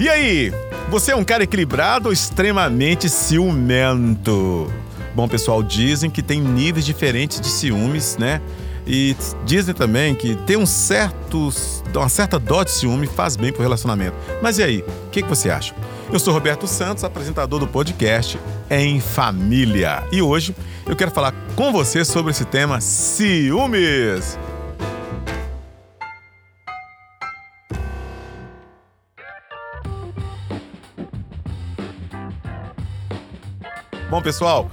E aí, você é um cara equilibrado ou extremamente ciumento? Bom, pessoal, dizem que tem níveis diferentes de ciúmes, né? E dizem também que ter um certo, uma certa dó de ciúme faz bem pro relacionamento. Mas e aí, o que, que você acha? Eu sou Roberto Santos, apresentador do podcast Em Família. E hoje eu quero falar com você sobre esse tema ciúmes. Bom, pessoal,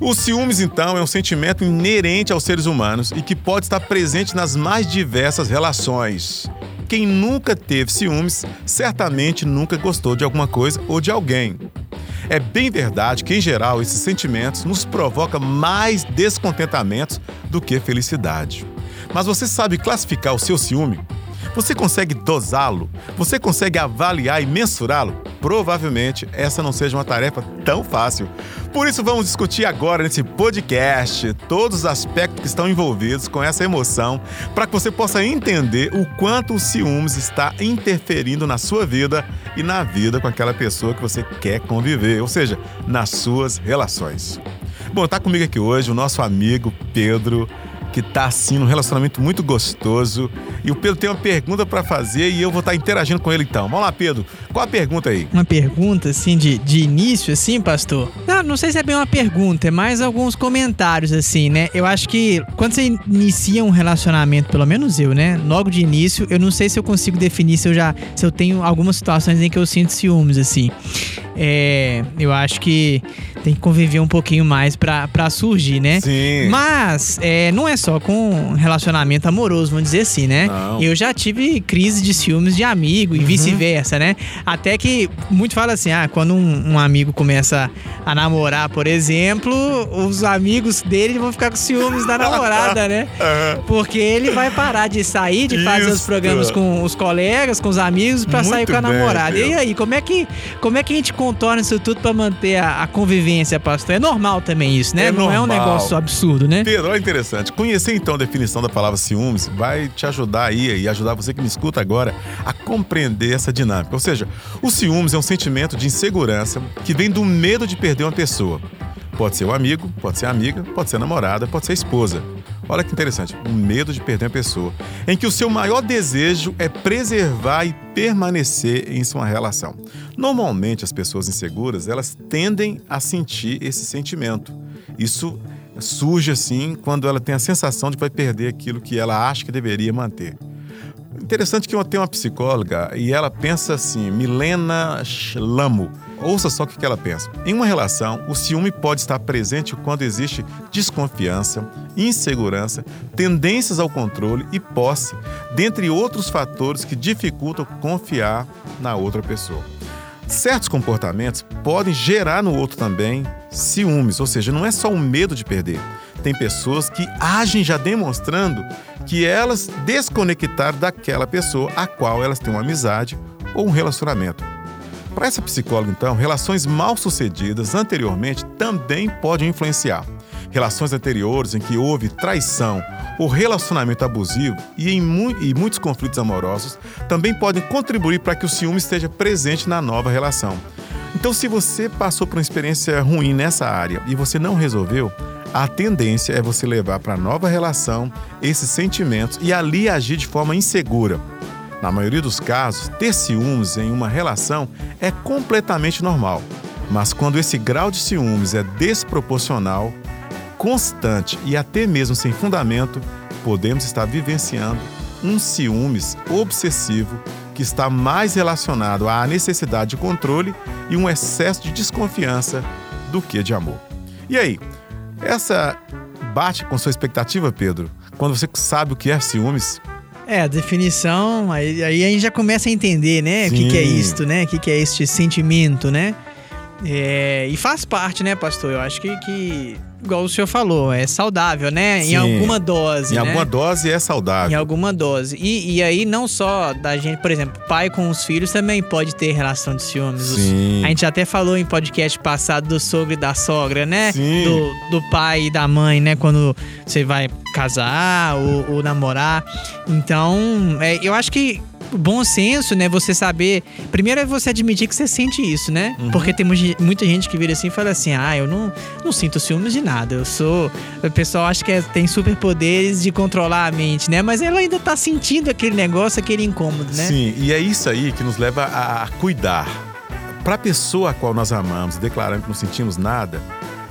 o ciúmes, então, é um sentimento inerente aos seres humanos e que pode estar presente nas mais diversas relações. Quem nunca teve ciúmes, certamente nunca gostou de alguma coisa ou de alguém. É bem verdade que, em geral, esses sentimentos nos provocam mais descontentamentos do que felicidade. Mas você sabe classificar o seu ciúme? Você consegue dosá-lo? Você consegue avaliar e mensurá-lo? Provavelmente essa não seja uma tarefa tão fácil. Por isso vamos discutir agora nesse podcast todos os aspectos que estão envolvidos com essa emoção, para que você possa entender o quanto o ciúmes está interferindo na sua vida e na vida com aquela pessoa que você quer conviver, ou seja, nas suas relações. Bom, está comigo aqui hoje o nosso amigo Pedro que tá assim num relacionamento muito gostoso. E o Pedro tem uma pergunta para fazer e eu vou estar tá interagindo com ele então. Vamos lá, Pedro. Qual a pergunta aí? Uma pergunta assim de, de início assim, pastor? Não, não sei se é bem uma pergunta, é mais alguns comentários assim, né? Eu acho que quando você inicia um relacionamento, pelo menos eu, né? Logo de início, eu não sei se eu consigo definir se eu já se eu tenho algumas situações em que eu sinto ciúmes assim. É, eu acho que tem que conviver um pouquinho mais pra, surgir, né? Sim. Mas é, não é só com relacionamento amoroso, vamos dizer assim, né? Não. Eu já tive crise de ciúmes de amigo e uhum. vice-versa, né? Até que muito fala assim, ah, quando um, um, amigo começa a namorar, por exemplo, os amigos dele vão ficar com ciúmes da namorada, né? Uhum. Porque ele vai parar de sair, de fazer Isso. os programas com os colegas, com os amigos, para sair com a namorada. Bem, e aí, como é que como é que a gente contorna isso tudo para manter a, a, convivência, pastor? É normal também isso, né? É Não normal. é um negócio absurdo, né? Pedro, olha interessante. Conhecer então a definição da palavra ciúmes vai te ajudar aí e ajudar você que me escuta agora a compreender essa dinâmica. Ou seja, o ciúmes é um sentimento de insegurança que vem do medo de perder uma pessoa. Pode ser um amigo, pode ser amiga, pode ser namorada, pode ser esposa. Olha que interessante, o medo de perder uma pessoa, em que o seu maior desejo é preservar e permanecer em sua relação. Normalmente as pessoas inseguras, elas tendem a sentir esse sentimento. Isso surge assim quando ela tem a sensação de que vai perder aquilo que ela acha que deveria manter. Interessante que eu tenho uma psicóloga e ela pensa assim, Milena Schlamo. Ouça só o que ela pensa. Em uma relação, o ciúme pode estar presente quando existe desconfiança, insegurança, tendências ao controle e posse, dentre outros fatores que dificultam confiar na outra pessoa. Certos comportamentos podem gerar no outro também ciúmes, ou seja, não é só o medo de perder. Tem pessoas que agem já demonstrando que elas desconectaram daquela pessoa a qual elas têm uma amizade ou um relacionamento. Para essa psicóloga, então, relações mal sucedidas anteriormente também podem influenciar. Relações anteriores em que houve traição ou relacionamento abusivo e em mu e muitos conflitos amorosos também podem contribuir para que o ciúme esteja presente na nova relação. Então, se você passou por uma experiência ruim nessa área e você não resolveu, a tendência é você levar para a nova relação esses sentimentos e ali agir de forma insegura. Na maioria dos casos, ter ciúmes em uma relação é completamente normal, mas quando esse grau de ciúmes é desproporcional, constante e até mesmo sem fundamento, podemos estar vivenciando um ciúmes obsessivo que está mais relacionado à necessidade de controle e um excesso de desconfiança do que de amor. E aí, essa bate com sua expectativa, Pedro? Quando você sabe o que é ciúmes? É, a definição, aí, aí a gente já começa a entender, né? O que, que é isto, né? O que, que é este sentimento, né? É, e faz parte, né, pastor? Eu acho que, que igual o senhor falou, é saudável, né? Sim. Em alguma dose. Em né? alguma dose é saudável. Em alguma dose. E, e aí, não só da gente, por exemplo, pai com os filhos também pode ter relação de ciúmes. Sim. A gente até falou em podcast passado do sogro e da sogra, né? Sim. Do, do pai e da mãe, né? Quando você vai casar ou, ou namorar. Então, é, eu acho que bom senso, né? Você saber. Primeiro é você admitir que você sente isso, né? Uhum. Porque tem muita gente que vira assim e fala assim: ah, eu não, não sinto ciúmes de nada. Eu sou. O pessoal acha que é, tem superpoderes de controlar a mente, né? Mas ela ainda tá sentindo aquele negócio, aquele incômodo, né? Sim, e é isso aí que nos leva a cuidar. Para a pessoa a qual nós amamos, declarando que não sentimos nada,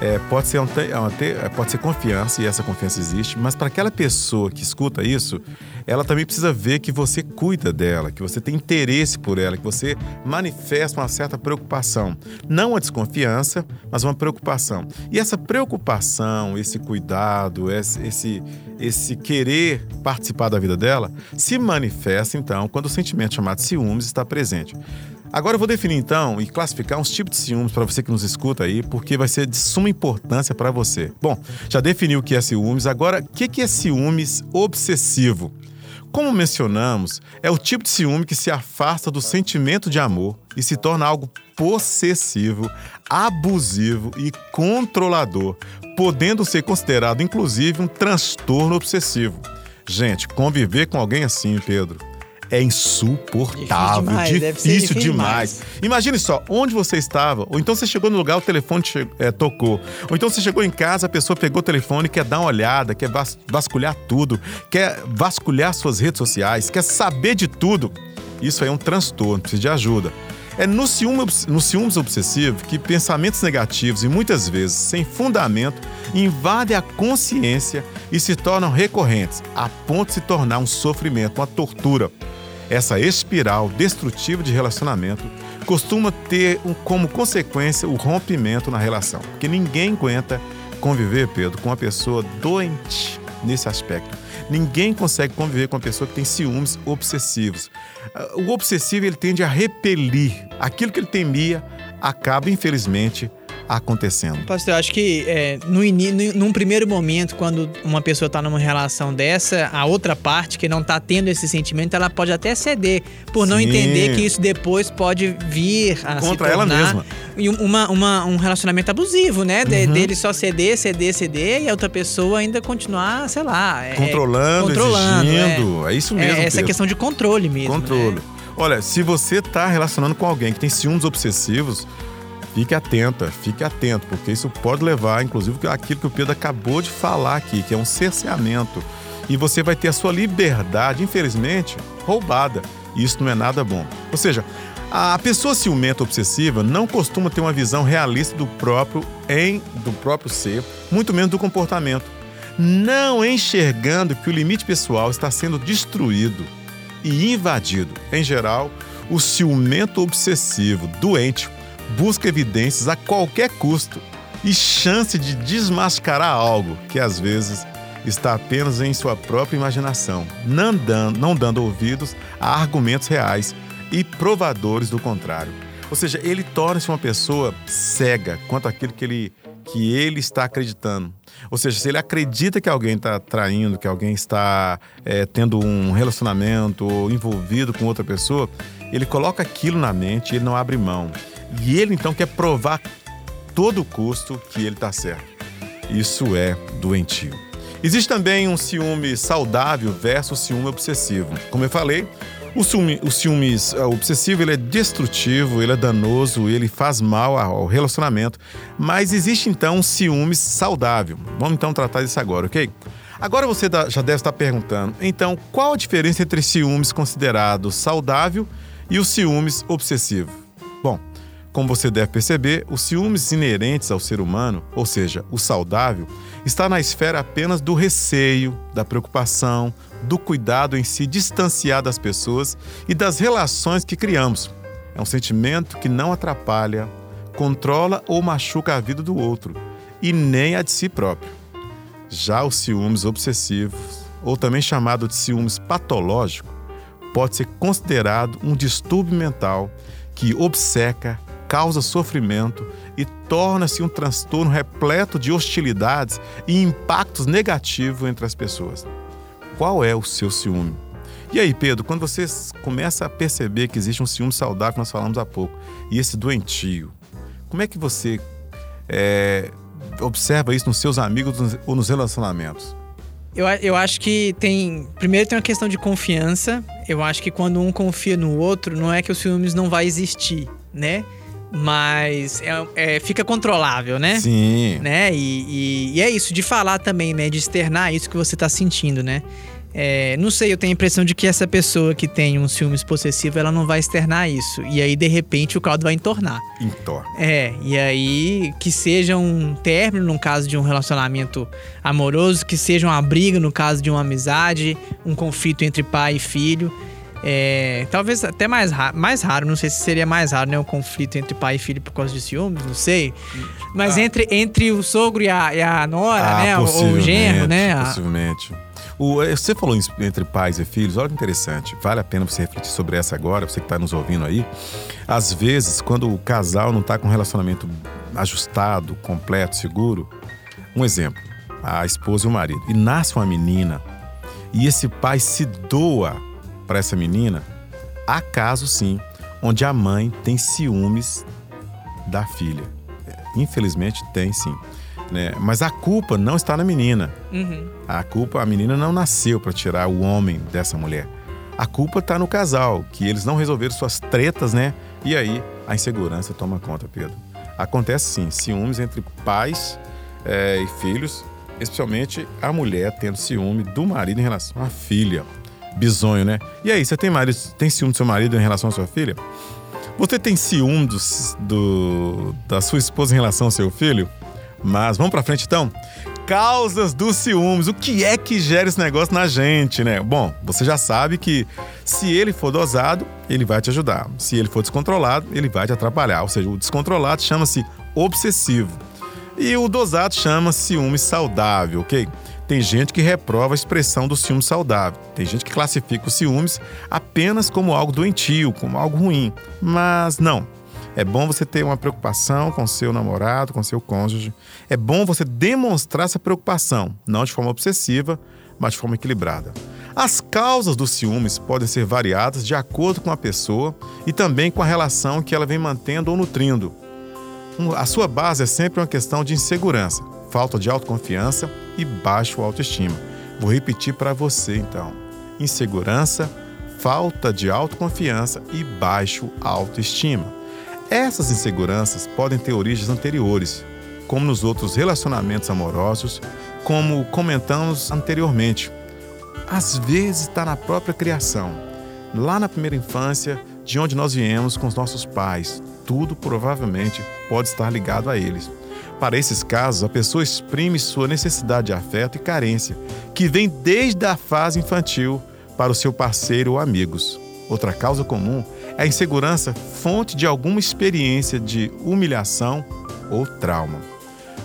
é, pode, ser um, é, pode ser confiança, e essa confiança existe, mas para aquela pessoa que escuta isso, ela também precisa ver que você cuida dela, que você tem interesse por ela, que você manifesta uma certa preocupação. Não a desconfiança, mas uma preocupação. E essa preocupação, esse cuidado, esse, esse querer participar da vida dela, se manifesta então quando o sentimento chamado ciúmes está presente. Agora eu vou definir então e classificar uns tipos de ciúmes para você que nos escuta aí, porque vai ser de suma importância para você. Bom, já defini o que é ciúmes, agora o que é ciúmes obsessivo? Como mencionamos, é o tipo de ciúme que se afasta do sentimento de amor e se torna algo possessivo, abusivo e controlador, podendo ser considerado inclusive um transtorno obsessivo. Gente, conviver com alguém assim, Pedro, é insuportável, difícil, demais, difícil, demais. demais. Imagine só, onde você estava, ou então você chegou no lugar, o telefone te, é, tocou, ou então você chegou em casa, a pessoa pegou o telefone, quer dar uma olhada, quer vas vasculhar tudo, quer vasculhar suas redes sociais, quer saber de tudo. Isso aí é um transtorno, precisa de ajuda. É no ciúme, no ciúmes obsessivo que pensamentos negativos e muitas vezes sem fundamento invadem a consciência e se tornam recorrentes, a ponto de se tornar um sofrimento, uma tortura. Essa espiral destrutiva de relacionamento costuma ter como consequência o rompimento na relação, porque ninguém aguenta conviver, Pedro, com uma pessoa doente nesse aspecto. Ninguém consegue conviver com uma pessoa que tem ciúmes obsessivos. O obsessivo ele tende a repelir aquilo que ele temia, acaba infelizmente acontecendo. Pastor, eu acho que é, no, num primeiro momento, quando uma pessoa está numa relação dessa, a outra parte que não está tendo esse sentimento, ela pode até ceder, por não Sim. entender que isso depois pode vir a Contra ela mesma. Uma, uma, um relacionamento abusivo, né? De, uhum. Dele só ceder, ceder, ceder e a outra pessoa ainda continuar, sei lá. É, controlando, controlando exigindo. É, é isso mesmo. É, essa Pedro. questão de controle mesmo. Controle. Né? Olha, se você está relacionando com alguém que tem ciúmes obsessivos, Fique atenta, fique atento, porque isso pode levar, inclusive, aquilo que o Pedro acabou de falar aqui, que é um cerceamento. E você vai ter a sua liberdade, infelizmente, roubada. E isso não é nada bom. Ou seja, a pessoa ciumenta obsessiva não costuma ter uma visão realista do próprio em do próprio ser, muito menos do comportamento, não enxergando que o limite pessoal está sendo destruído e invadido. Em geral, o ciumento obsessivo, doente, busca evidências a qualquer custo e chance de desmascarar algo que às vezes está apenas em sua própria imaginação, não dando, não dando ouvidos a argumentos reais e provadores do contrário. Ou seja, ele torna-se uma pessoa cega quanto àquilo que ele, que ele está acreditando. Ou seja, se ele acredita que alguém está traindo, que alguém está é, tendo um relacionamento ou envolvido com outra pessoa, ele coloca aquilo na mente e ele não abre mão. E ele então quer provar todo custo que ele está certo. Isso é doentio. Existe também um ciúme saudável versus ciúme obsessivo. Como eu falei, o ciúme, o ciúmes uh, obsessivo ele é destrutivo, ele é danoso, ele faz mal ao relacionamento. Mas existe então um ciúme saudável. Vamos então tratar disso agora, ok? Agora você já deve estar perguntando, então, qual a diferença entre ciúmes considerado saudável e o ciúmes obsessivo? Como você deve perceber, os ciúmes inerentes ao ser humano, ou seja, o saudável, está na esfera apenas do receio, da preocupação, do cuidado em se distanciar das pessoas e das relações que criamos. É um sentimento que não atrapalha, controla ou machuca a vida do outro e nem a de si próprio. Já os ciúmes obsessivos, ou também chamado de ciúmes patológico, pode ser considerado um distúrbio mental que obceca, causa sofrimento e torna-se um transtorno repleto de hostilidades e impactos negativos entre as pessoas. Qual é o seu ciúme? E aí, Pedro, quando você começa a perceber que existe um ciúme saudável, que nós falamos há pouco, e esse doentio, como é que você é, observa isso nos seus amigos ou nos relacionamentos? Eu, eu acho que tem. Primeiro tem uma questão de confiança. Eu acho que quando um confia no outro, não é que o ciúmes não vai existir, né? Mas é, é, fica controlável, né? Sim. Né? E, e, e, é isso, de falar também, né? De externar isso que você tá sentindo, né? É, não sei, eu tenho a impressão de que essa pessoa que tem um ciúmes possessivo, ela não vai externar isso. E aí, de repente, o caldo vai entornar. Entorna. É, e aí que seja um término no caso de um relacionamento amoroso, que seja uma briga no caso de uma amizade, um conflito entre pai e filho. É, talvez até mais raro, mais raro, não sei se seria mais raro, né? O conflito entre pai e filho por causa de ciúmes, não sei. Mas ah. entre, entre o sogro e a, e a nora, ah, né? Ou o genro, né? Possivelmente. O, eh, você falou entre pais e filhos, olha que interessante. Vale a pena você refletir sobre essa agora, você que está nos ouvindo aí. Às vezes, quando o casal não está com um relacionamento ajustado, completo, seguro, um exemplo, a esposa e o marido, e nasce uma menina, e esse pai se doa para essa menina, há casos sim, onde a mãe tem ciúmes da filha. Infelizmente tem sim. Né? Mas a culpa não está na menina. Uhum. A culpa, a menina não nasceu para tirar o homem dessa mulher. A culpa está no casal, que eles não resolveram suas tretas, né? E aí a insegurança toma conta, Pedro. Acontece sim, ciúmes entre pais é, e filhos, especialmente a mulher tendo ciúme do marido em relação à filha bizonho, né? E aí, você tem marido, tem ciúme do seu marido em relação à sua filha? Você tem ciúme do, do, da sua esposa em relação ao seu filho? Mas vamos pra frente então? Causas dos ciúmes. O que é que gera esse negócio na gente, né? Bom, você já sabe que se ele for dosado, ele vai te ajudar. Se ele for descontrolado, ele vai te atrapalhar. Ou seja, o descontrolado chama-se obsessivo. E o dosado chama ciúme saudável, ok? Tem gente que reprova a expressão do ciúme saudável. Tem gente que classifica os ciúmes apenas como algo doentio, como algo ruim. Mas não. É bom você ter uma preocupação com seu namorado, com seu cônjuge. É bom você demonstrar essa preocupação, não de forma obsessiva, mas de forma equilibrada. As causas dos ciúmes podem ser variadas de acordo com a pessoa e também com a relação que ela vem mantendo ou nutrindo. A sua base é sempre uma questão de insegurança falta de autoconfiança e baixo autoestima. Vou repetir para você então: insegurança, falta de autoconfiança e baixo autoestima. Essas inseguranças podem ter origens anteriores, como nos outros relacionamentos amorosos, como comentamos anteriormente. Às vezes está na própria criação, lá na primeira infância, de onde nós viemos com os nossos pais. Tudo provavelmente pode estar ligado a eles. Para esses casos, a pessoa exprime sua necessidade de afeto e carência, que vem desde a fase infantil para o seu parceiro ou amigos. Outra causa comum é a insegurança, fonte de alguma experiência de humilhação ou trauma.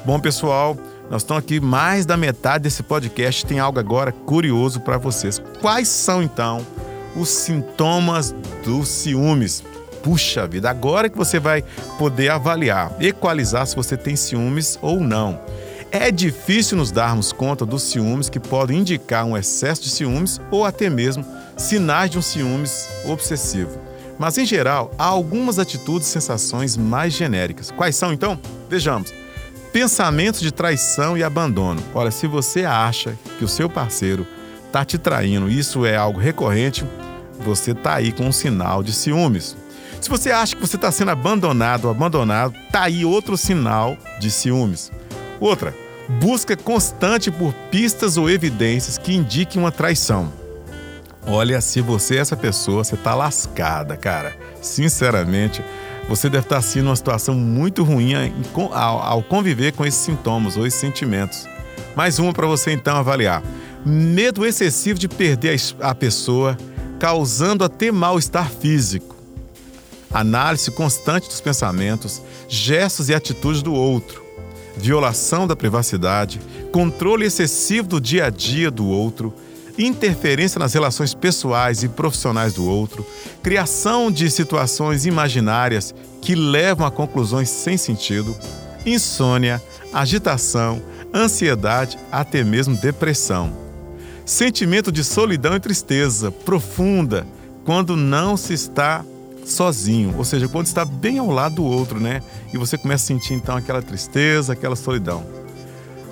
Bom, pessoal, nós estamos aqui mais da metade desse podcast. Tem algo agora curioso para vocês. Quais são então os sintomas dos ciúmes? Puxa vida, agora que você vai poder avaliar, equalizar se você tem ciúmes ou não. É difícil nos darmos conta dos ciúmes que podem indicar um excesso de ciúmes ou até mesmo sinais de um ciúmes obsessivo. Mas em geral, há algumas atitudes e sensações mais genéricas. Quais são então? Vejamos. Pensamentos de traição e abandono. Olha, se você acha que o seu parceiro está te traindo, isso é algo recorrente, você está aí com um sinal de ciúmes. Se você acha que você está sendo abandonado ou abandonado, tá aí outro sinal de ciúmes. Outra, busca constante por pistas ou evidências que indiquem uma traição. Olha, se você é essa pessoa, você está lascada, cara. Sinceramente, você deve estar tá assim numa situação muito ruim ao conviver com esses sintomas ou esses sentimentos. Mais uma para você então avaliar. Medo excessivo de perder a pessoa, causando até mal-estar físico análise constante dos pensamentos, gestos e atitudes do outro, violação da privacidade, controle excessivo do dia a dia do outro, interferência nas relações pessoais e profissionais do outro, criação de situações imaginárias que levam a conclusões sem sentido, insônia, agitação, ansiedade, até mesmo depressão. Sentimento de solidão e tristeza profunda quando não se está sozinho, ou seja, quando está bem ao lado do outro, né? E você começa a sentir então aquela tristeza, aquela solidão.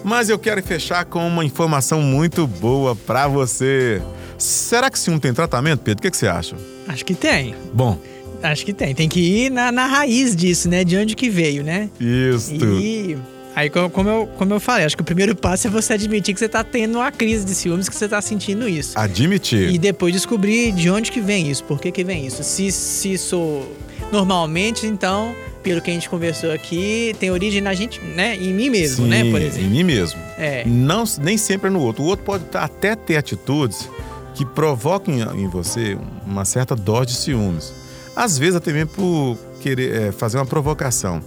Mas eu quero fechar com uma informação muito boa para você. Será que ciúme tem tratamento, Pedro? O que, que você acha? Acho que tem. Bom, Acho que tem. Tem que ir na, na raiz disso, né? De onde que veio, né? isso. E aí, co- como eu, como eu falei, acho que o primeiro passo é você admitir que você tá tendo uma crise de ciúmes, que você tá sentindo isso. Admitir. E depois descobrir de onde que vem isso, por que que vem isso. Se, se isso normalmente, então, pelo que a gente conversou aqui, tem origem na gente, né? Em mim mesmo, Sim, né? Por Em exemplo. mim mesmo. É. Não, nem sempre é no outro. O outro pode até ter atitudes que provoquem em você uma certa dose de ciúmes. Às vezes até mesmo por querer é, fazer uma provocação.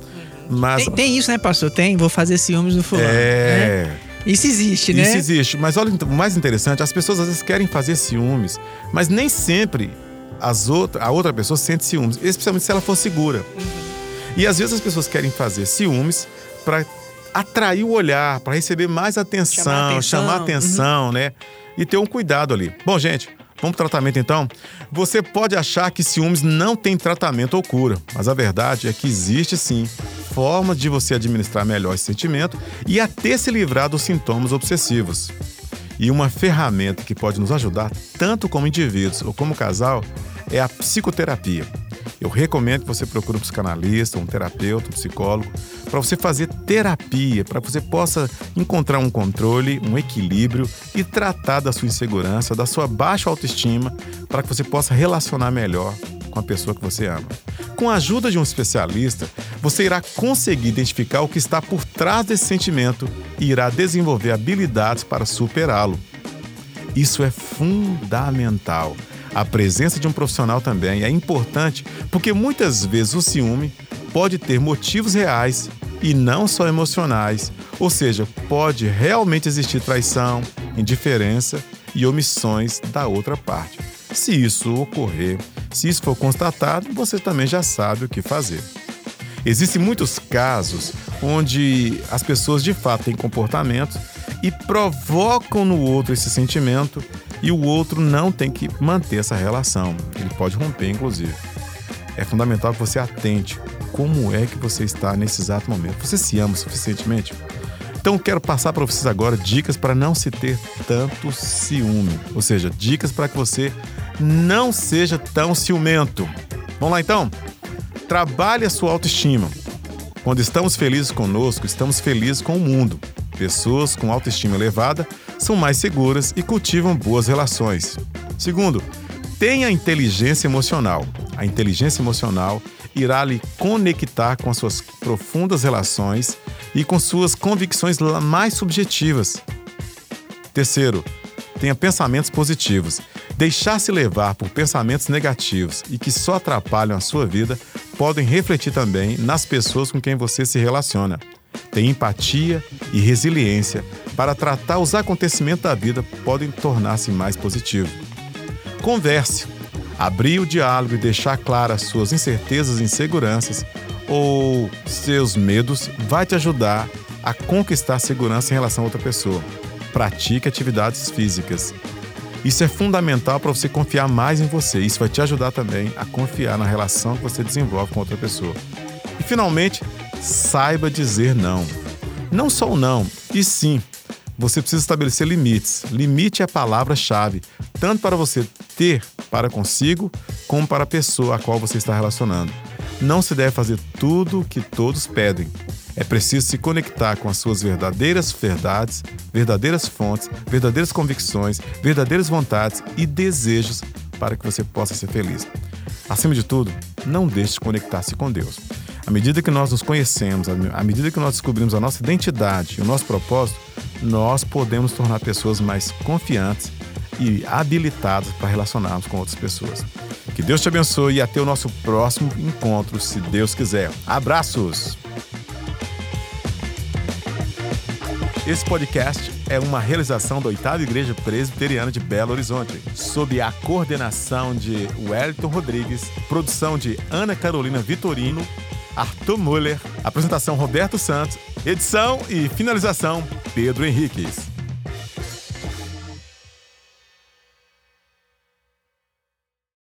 Mas Tem, tem isso, né, pastor? Tem, vou fazer ciúmes do fulano. né? é, Isso existe, né? isso existe. Mas olha o mais interessante, as pessoas às vezes querem fazer ciúmes, mas nem sempre as outra, a outra pessoa sente ciúmes, especialmente se ela for segura. E às vezes as pessoas querem fazer ciúmes para atrair o olhar, para receber mais atenção, Chamar atenção, chamar atenção, né? E ter um cuidado ali. Bom, gente, vamos pro tratamento então? Você pode achar que ciúmes não tem tratamento ou cura, mas a verdade é que existe sim formas de você administrar melhor esse sentimento e até se livrar dos sintomas obsessivos. E uma ferramenta que pode nos ajudar, tanto como indivíduos ou como casal, é a psicoterapia. Eu recomendo que você procure um psicanalista, um terapeuta, um psicólogo, para você fazer terapia, para que você possa encontrar um controle, um equilíbrio e tratar da sua insegurança, da sua baixa autoestima, para que você possa relacionar melhor com a pessoa que você ama. Com a ajuda de um especialista, você irá conseguir identificar o que está por trás desse sentimento e irá desenvolver habilidades para superá-lo. Isso é fundamental. A presença de um profissional também é importante porque muitas vezes o ciúme pode ter motivos reais e não só emocionais, ou seja, pode realmente existir traição, indiferença e omissões da outra parte. Se isso ocorrer, se isso for constatado, você também já sabe o que fazer. Existem muitos casos onde as pessoas de fato têm comportamentos e provocam no outro esse sentimento e o outro não tem que manter essa relação. Ele pode romper, inclusive. É fundamental que você atente como é que você está nesse exato momento. Você se ama suficientemente? Então quero passar para vocês agora dicas para não se ter tanto ciúme, ou seja, dicas para que você não seja tão ciumento. Vamos lá então? Trabalhe a sua autoestima. Quando estamos felizes conosco, estamos felizes com o mundo. Pessoas com autoestima elevada são mais seguras e cultivam boas relações. Segundo, tenha inteligência emocional. A inteligência emocional irá lhe conectar com as suas profundas relações e com suas convicções mais subjetivas. Terceiro, tenha pensamentos positivos. Deixar-se levar por pensamentos negativos e que só atrapalham a sua vida podem refletir também nas pessoas com quem você se relaciona. Tenha empatia e resiliência para tratar os acontecimentos da vida podem tornar-se mais positivos. Converse. Abrir o diálogo e deixar claras suas incertezas e inseguranças ou seus medos vai te ajudar a conquistar segurança em relação a outra pessoa. Pratique atividades físicas. Isso é fundamental para você confiar mais em você. Isso vai te ajudar também a confiar na relação que você desenvolve com outra pessoa. E finalmente, saiba dizer não. Não só o não, e sim, você precisa estabelecer limites. Limite é a palavra-chave, tanto para você ter para consigo, como para a pessoa a qual você está relacionando. Não se deve fazer tudo o que todos pedem. É preciso se conectar com as suas verdadeiras verdades, verdadeiras fontes, verdadeiras convicções, verdadeiras vontades e desejos para que você possa ser feliz. Acima de tudo, não deixe de conectar-se com Deus. À medida que nós nos conhecemos, à medida que nós descobrimos a nossa identidade e o nosso propósito, nós podemos tornar pessoas mais confiantes e habilitadas para relacionarmos com outras pessoas. Que Deus te abençoe e até o nosso próximo encontro, se Deus quiser. Abraços! Esse podcast é uma realização da Oitava Igreja Presbiteriana de Belo Horizonte, sob a coordenação de Wellington Rodrigues, produção de Ana Carolina Vitorino, Arthur Muller, apresentação Roberto Santos, edição e finalização Pedro Henriques.